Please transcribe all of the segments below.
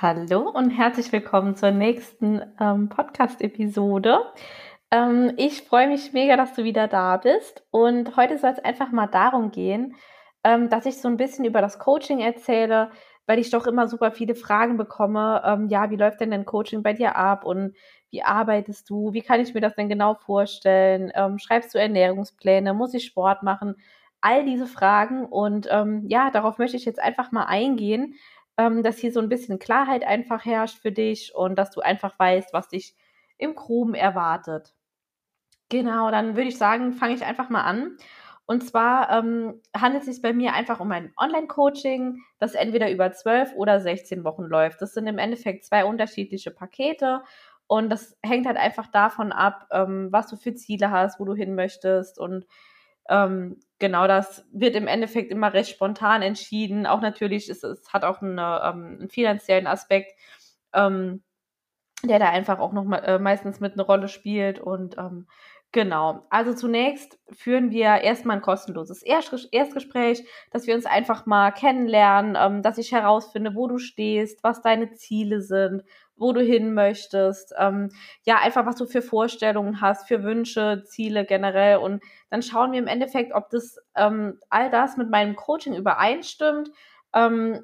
Hallo und herzlich willkommen zur nächsten ähm, Podcast-Episode. Ähm, ich freue mich mega, dass du wieder da bist. Und heute soll es einfach mal darum gehen, ähm, dass ich so ein bisschen über das Coaching erzähle, weil ich doch immer super viele Fragen bekomme. Ähm, ja, wie läuft denn dein Coaching bei dir ab und wie arbeitest du? Wie kann ich mir das denn genau vorstellen? Ähm, schreibst du Ernährungspläne? Muss ich Sport machen? All diese Fragen. Und ähm, ja, darauf möchte ich jetzt einfach mal eingehen ähm, dass hier so ein bisschen Klarheit einfach herrscht für dich und dass du einfach weißt, was dich im Groben erwartet. Genau, dann würde ich sagen, fange ich einfach mal an. Und zwar ähm, handelt es sich bei mir einfach um ein Online-Coaching, das entweder über 12 oder 16 Wochen läuft. Das sind im Endeffekt zwei unterschiedliche Pakete und das hängt halt einfach davon ab, ähm, was du für Ziele hast, wo du hin möchtest und ähm, genau, das wird im Endeffekt immer recht spontan entschieden. Auch natürlich, ist, es hat auch eine, ähm, einen finanziellen Aspekt, ähm, der da einfach auch noch äh, meistens mit eine Rolle spielt. Und ähm, genau, also zunächst führen wir erstmal ein kostenloses Erstgespräch, dass wir uns einfach mal kennenlernen, ähm, dass ich herausfinde, wo du stehst, was deine Ziele sind, wo du hin möchtest, ähm, ja, einfach was du für Vorstellungen hast, für Wünsche, Ziele generell. Und dann schauen wir im Endeffekt, ob das ähm, all das mit meinem Coaching übereinstimmt. Ähm,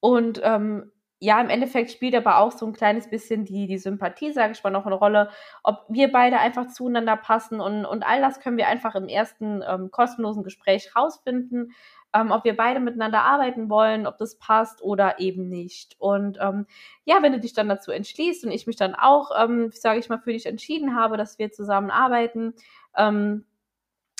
und ähm, ja, im Endeffekt spielt aber auch so ein kleines bisschen die, die Sympathie, sage ich mal, noch eine Rolle, ob wir beide einfach zueinander passen und, und all das können wir einfach im ersten ähm, kostenlosen Gespräch rausfinden ähm, ob wir beide miteinander arbeiten wollen, ob das passt oder eben nicht. Und ähm, ja, wenn du dich dann dazu entschließt und ich mich dann auch, ähm, sage ich mal, für dich entschieden habe, dass wir zusammenarbeiten, ähm,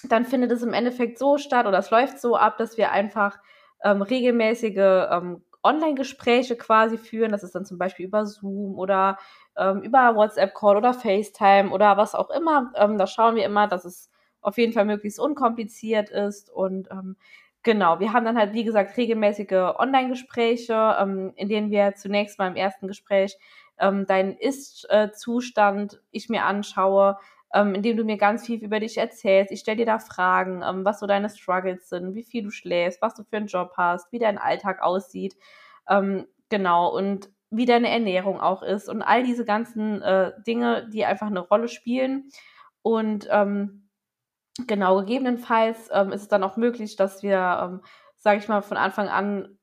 dann findet es im Endeffekt so statt oder es läuft so ab, dass wir einfach ähm, regelmäßige ähm, Online-Gespräche quasi führen. Das ist dann zum Beispiel über Zoom oder ähm, über WhatsApp-Call oder FaceTime oder was auch immer. Ähm, da schauen wir immer, dass es auf jeden Fall möglichst unkompliziert ist und ähm, Genau, wir haben dann halt, wie gesagt, regelmäßige Online-Gespräche, ähm, in denen wir zunächst mal im ersten Gespräch ähm, deinen Ist-Zustand ich mir anschaue, ähm, indem du mir ganz viel über dich erzählst. Ich stelle dir da Fragen, ähm, was so deine Struggles sind, wie viel du schläfst, was du für einen Job hast, wie dein Alltag aussieht. Ähm, genau, und wie deine Ernährung auch ist und all diese ganzen äh, Dinge, die einfach eine Rolle spielen. Und ähm, Genau, gegebenenfalls ähm, ist es dann auch möglich, dass wir, ähm, sage ich mal, von Anfang an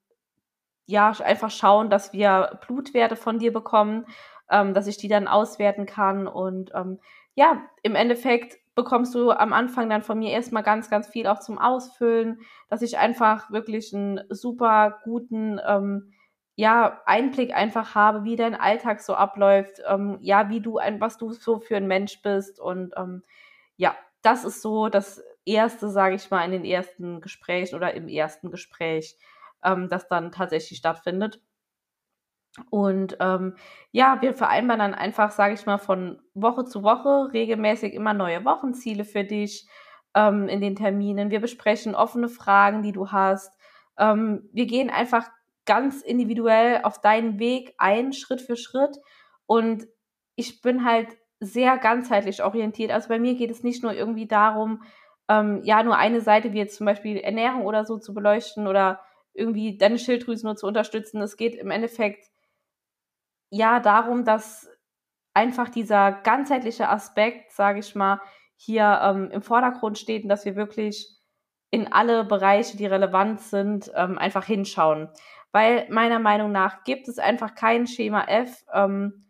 ja einfach schauen, dass wir Blutwerte von dir bekommen, ähm, dass ich die dann auswerten kann. Und ähm, ja, im Endeffekt bekommst du am Anfang dann von mir erstmal ganz, ganz viel auch zum Ausfüllen, dass ich einfach wirklich einen super guten ähm, ja, Einblick einfach habe, wie dein Alltag so abläuft, ähm, ja, wie du ein, was du so für ein Mensch bist und ähm, ja, das ist so das erste, sage ich mal, in den ersten Gesprächen oder im ersten Gespräch, ähm, das dann tatsächlich stattfindet. Und ähm, ja, wir vereinbaren dann einfach, sage ich mal, von Woche zu Woche regelmäßig immer neue Wochenziele für dich ähm, in den Terminen. Wir besprechen offene Fragen, die du hast. Ähm, wir gehen einfach ganz individuell auf deinen Weg ein, Schritt für Schritt. Und ich bin halt sehr ganzheitlich orientiert. Also bei mir geht es nicht nur irgendwie darum, ähm, ja, nur eine Seite wie jetzt zum Beispiel Ernährung oder so zu beleuchten oder irgendwie deine Schilddrüse nur zu unterstützen. Es geht im Endeffekt ja darum, dass einfach dieser ganzheitliche Aspekt, sage ich mal, hier ähm, im Vordergrund steht und dass wir wirklich in alle Bereiche, die relevant sind, ähm, einfach hinschauen. Weil meiner Meinung nach gibt es einfach kein Schema F, ähm,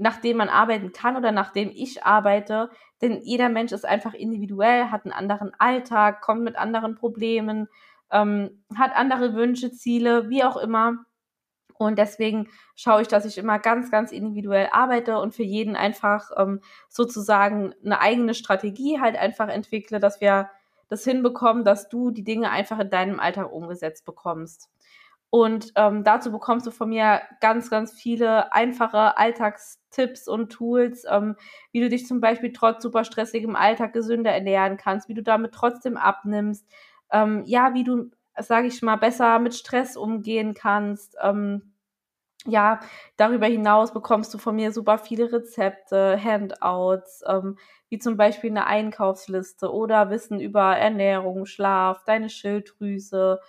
nach dem man arbeiten kann oder nach dem ich arbeite. Denn jeder Mensch ist einfach individuell, hat einen anderen Alltag, kommt mit anderen Problemen, ähm, hat andere Wünsche, Ziele, wie auch immer. Und deswegen schaue ich, dass ich immer ganz, ganz individuell arbeite und für jeden einfach ähm, sozusagen eine eigene Strategie halt einfach entwickle, dass wir das hinbekommen, dass du die Dinge einfach in deinem Alltag umgesetzt bekommst. Und ähm, dazu bekommst du von mir ganz, ganz viele einfache Alltagstipps und Tools, ähm, wie du dich zum Beispiel trotz super stressigem Alltag gesünder ernähren kannst, wie du damit trotzdem abnimmst, ähm, ja, wie du, sage ich mal, besser mit Stress umgehen kannst. Ähm, ja, darüber hinaus bekommst du von mir super viele Rezepte, Handouts, ähm, wie zum Beispiel eine Einkaufsliste oder Wissen über Ernährung, Schlaf, deine Schilddrüse,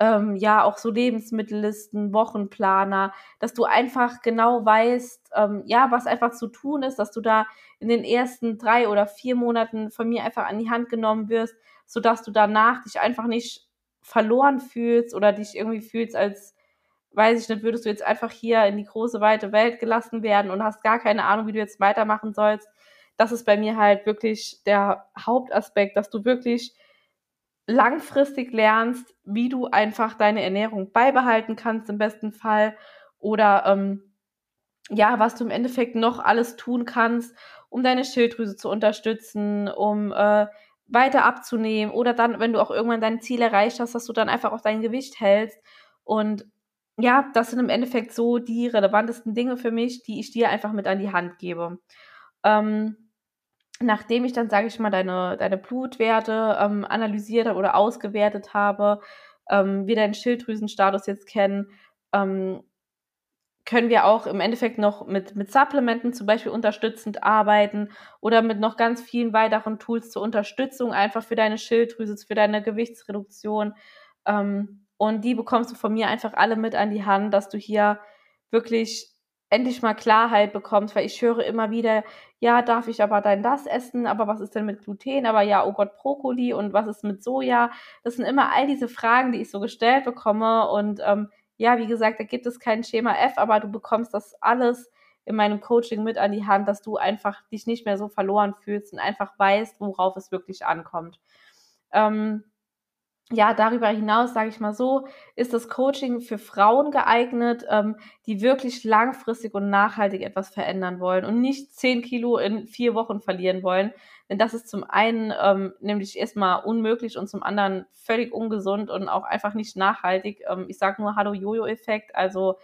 ähm, ja auch so Lebensmittellisten, Wochenplaner, dass du einfach genau weißt, ähm, ja, was einfach zu tun ist, dass du da in den ersten drei oder vier Monaten von mir einfach an die Hand genommen wirst, sodass du danach dich einfach nicht verloren fühlst oder dich irgendwie fühlst, als weiß ich nicht, würdest du jetzt einfach hier in die große, weite Welt gelassen werden und hast gar keine Ahnung, wie du jetzt weitermachen sollst. Das ist bei mir halt wirklich der Hauptaspekt, dass du wirklich langfristig lernst, wie du einfach deine Ernährung beibehalten kannst im besten Fall oder ähm, ja, was du im Endeffekt noch alles tun kannst, um deine Schilddrüse zu unterstützen, um äh, weiter abzunehmen oder dann, wenn du auch irgendwann dein Ziel erreicht hast, dass du dann einfach auch dein Gewicht hältst. Und ja, das sind im Endeffekt so die relevantesten Dinge für mich, die ich dir einfach mit an die Hand gebe. Ähm, nachdem ich dann, sage ich mal, deine, deine Blutwerte ähm, analysiert oder ausgewertet habe, ähm, wir deinen Schilddrüsenstatus jetzt kennen, ähm, können wir auch im Endeffekt noch mit, mit Supplementen zum Beispiel unterstützend arbeiten oder mit noch ganz vielen weiteren Tools zur Unterstützung einfach für deine Schilddrüse, für deine Gewichtsreduktion. Ähm, und die bekommst du von mir einfach alle mit an die Hand, dass du hier wirklich endlich mal Klarheit bekommst, weil ich höre immer wieder, ja, darf ich aber dann das essen, aber was ist denn mit Gluten, aber ja, oh Gott, Brokkoli und was ist mit Soja? Das sind immer all diese Fragen, die ich so gestellt bekomme und ähm, ja, wie gesagt, da gibt es kein Schema F, aber du bekommst das alles in meinem Coaching mit an die Hand, dass du einfach dich nicht mehr so verloren fühlst und einfach weißt, worauf es wirklich ankommt. Ähm, ja, darüber hinaus, sage ich mal so, ist das Coaching für Frauen geeignet, ähm, die wirklich langfristig und nachhaltig etwas verändern wollen und nicht 10 Kilo in vier Wochen verlieren wollen. Denn das ist zum einen ähm, nämlich erstmal unmöglich und zum anderen völlig ungesund und auch einfach nicht nachhaltig. Ähm, ich sage nur Hallo-Jojo-Effekt. Also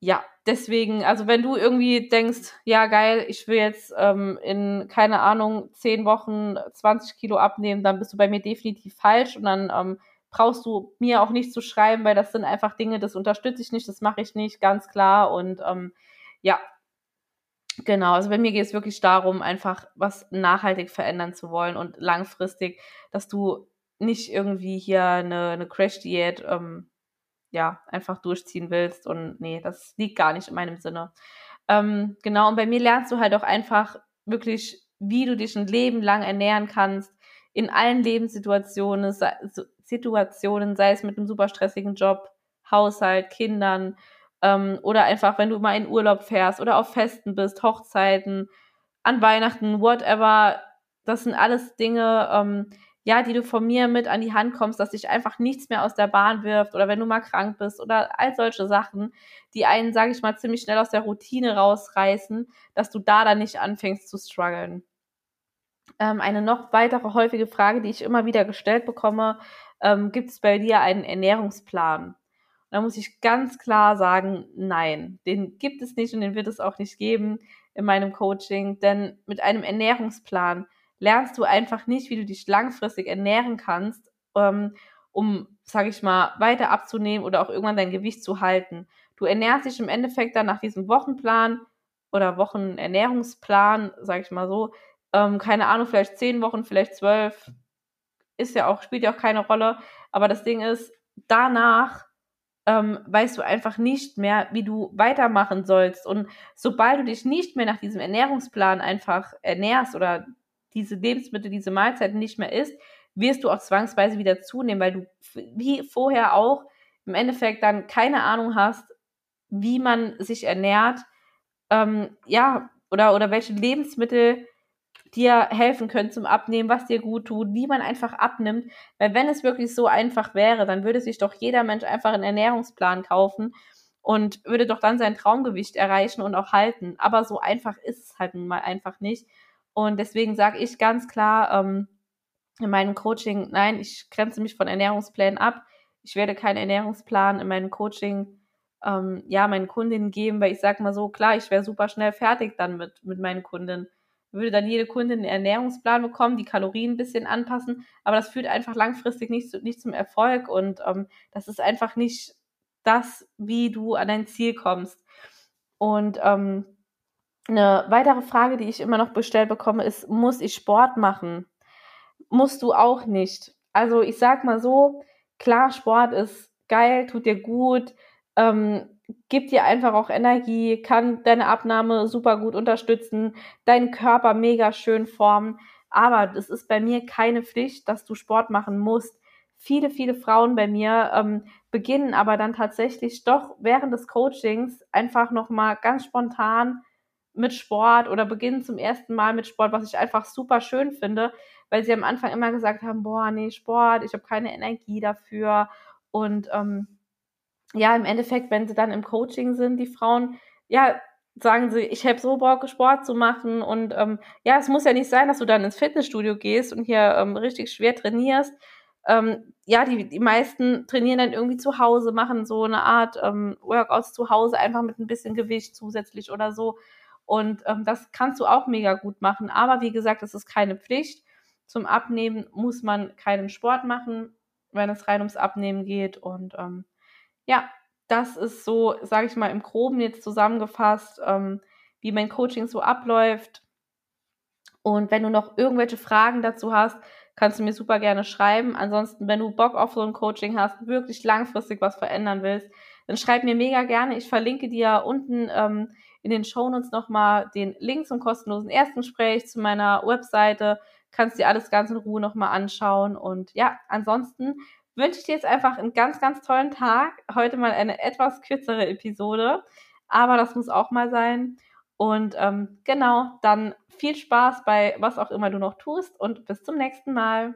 ja, deswegen, also wenn du irgendwie denkst, ja geil, ich will jetzt ähm, in, keine Ahnung, zehn Wochen 20 Kilo abnehmen, dann bist du bei mir definitiv falsch und dann ähm, brauchst du mir auch nicht zu schreiben, weil das sind einfach Dinge, das unterstütze ich nicht, das mache ich nicht, ganz klar. Und ähm, ja, genau, also bei mir geht es wirklich darum, einfach was nachhaltig verändern zu wollen und langfristig, dass du nicht irgendwie hier eine, eine Crash-Diät ähm, ja, einfach durchziehen willst. Und nee, das liegt gar nicht in meinem Sinne. Ähm, genau, und bei mir lernst du halt auch einfach wirklich, wie du dich ein Leben lang ernähren kannst, in allen Lebenssituationen, Situationen, sei es mit einem super stressigen Job, Haushalt, Kindern, ähm, oder einfach, wenn du mal in Urlaub fährst oder auf Festen bist, Hochzeiten, an Weihnachten, whatever. Das sind alles Dinge, ähm, ja, die du von mir mit an die Hand kommst, dass dich einfach nichts mehr aus der Bahn wirft oder wenn du mal krank bist oder all solche Sachen, die einen, sage ich mal, ziemlich schnell aus der Routine rausreißen, dass du da dann nicht anfängst zu strugglen. Ähm, eine noch weitere häufige Frage, die ich immer wieder gestellt bekomme, ähm, gibt es bei dir einen Ernährungsplan? da muss ich ganz klar sagen, nein, den gibt es nicht und den wird es auch nicht geben in meinem Coaching, denn mit einem Ernährungsplan lernst du einfach nicht, wie du dich langfristig ernähren kannst, ähm, um, sage ich mal, weiter abzunehmen oder auch irgendwann dein Gewicht zu halten. Du ernährst dich im Endeffekt dann nach diesem Wochenplan oder Wochenernährungsplan, sage ich mal so, ähm, keine Ahnung, vielleicht zehn Wochen, vielleicht zwölf, ist ja auch, spielt ja auch keine Rolle. Aber das Ding ist, danach ähm, weißt du einfach nicht mehr, wie du weitermachen sollst. Und sobald du dich nicht mehr nach diesem Ernährungsplan einfach ernährst oder diese Lebensmittel, diese Mahlzeiten nicht mehr isst, wirst du auch zwangsweise wieder zunehmen, weil du wie vorher auch im Endeffekt dann keine Ahnung hast, wie man sich ernährt, ähm, ja, oder, oder welche Lebensmittel dir helfen können zum Abnehmen, was dir gut tut, wie man einfach abnimmt. Weil wenn es wirklich so einfach wäre, dann würde sich doch jeder Mensch einfach einen Ernährungsplan kaufen und würde doch dann sein Traumgewicht erreichen und auch halten. Aber so einfach ist es halt nun mal einfach nicht. Und deswegen sage ich ganz klar ähm, in meinem Coaching, nein, ich grenze mich von Ernährungsplänen ab. Ich werde keinen Ernährungsplan in meinem Coaching ähm, ja, meinen Kundinnen geben, weil ich sage mal so, klar, ich wäre super schnell fertig dann mit, mit meinen Kundinnen. Würde dann jede Kundin einen Ernährungsplan bekommen, die Kalorien ein bisschen anpassen, aber das führt einfach langfristig nicht, nicht zum Erfolg und ähm, das ist einfach nicht das, wie du an dein Ziel kommst. Und ähm, eine weitere Frage, die ich immer noch bestellt bekomme, ist, muss ich Sport machen? Musst du auch nicht. Also ich sag mal so, klar, Sport ist geil, tut dir gut, ähm, gibt dir einfach auch Energie, kann deine Abnahme super gut unterstützen, deinen Körper mega schön formen. Aber es ist bei mir keine Pflicht, dass du Sport machen musst. Viele, viele Frauen bei mir ähm, beginnen aber dann tatsächlich doch während des Coachings einfach nochmal ganz spontan mit Sport oder beginnen zum ersten Mal mit Sport, was ich einfach super schön finde, weil sie am Anfang immer gesagt haben, boah, nee, Sport, ich habe keine Energie dafür. Und ähm, ja, im Endeffekt, wenn sie dann im Coaching sind, die Frauen, ja, sagen sie, ich habe so Bock, Sport zu machen. Und ähm, ja, es muss ja nicht sein, dass du dann ins Fitnessstudio gehst und hier ähm, richtig schwer trainierst. Ähm, ja, die, die meisten trainieren dann irgendwie zu Hause, machen so eine Art ähm, Workouts zu Hause, einfach mit ein bisschen Gewicht zusätzlich oder so. Und ähm, das kannst du auch mega gut machen. Aber wie gesagt, es ist keine Pflicht. Zum Abnehmen muss man keinen Sport machen, wenn es rein ums Abnehmen geht. Und ähm, ja, das ist so, sage ich mal, im Groben jetzt zusammengefasst, ähm, wie mein Coaching so abläuft. Und wenn du noch irgendwelche Fragen dazu hast, kannst du mir super gerne schreiben. Ansonsten, wenn du Bock auf so ein Coaching hast, wirklich langfristig was verändern willst, dann schreib mir mega gerne. Ich verlinke dir unten ähm, in den Shownotes nochmal den Link zum kostenlosen Erstgespräch zu meiner Webseite. Kannst dir alles ganz in Ruhe nochmal anschauen. Und ja, ansonsten wünsche ich dir jetzt einfach einen ganz, ganz tollen Tag. Heute mal eine etwas kürzere Episode, aber das muss auch mal sein. Und ähm, genau, dann viel Spaß bei was auch immer du noch tust und bis zum nächsten Mal.